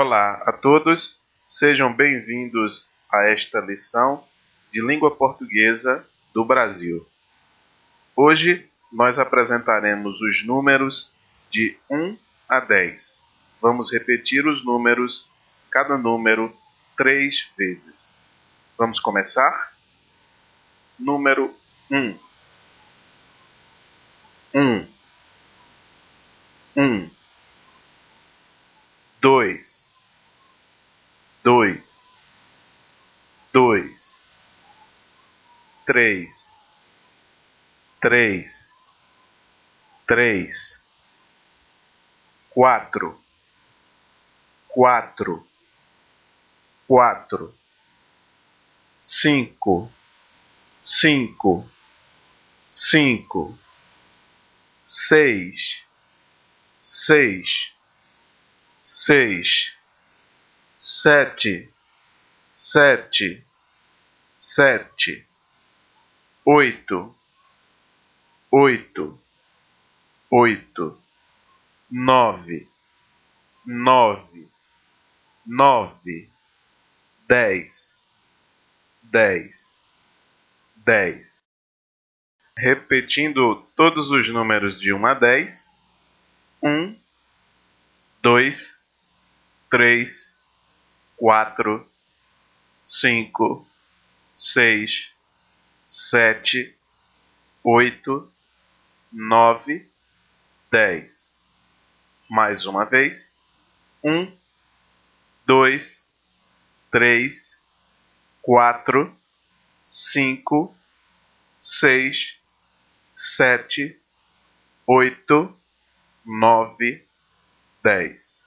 Olá a todos, sejam bem-vindos a esta lição de língua portuguesa do Brasil. Hoje nós apresentaremos os números de 1 a 10. Vamos repetir os números, cada número, três vezes. Vamos começar? Número 1. 1. 1. 2 dois, dois, três, três, três, quatro, quatro, quatro, cinco, cinco, cinco, seis, seis, seis sete, sete, sete, oito, oito, oito, nove, nove, nove, dez, dez, dez. Repetindo todos os números de um a dez, um, dois, três, quatro, cinco, seis, sete, oito, nove, dez. Mais uma vez. Um, dois, três, quatro, cinco, seis, sete, oito, nove, dez.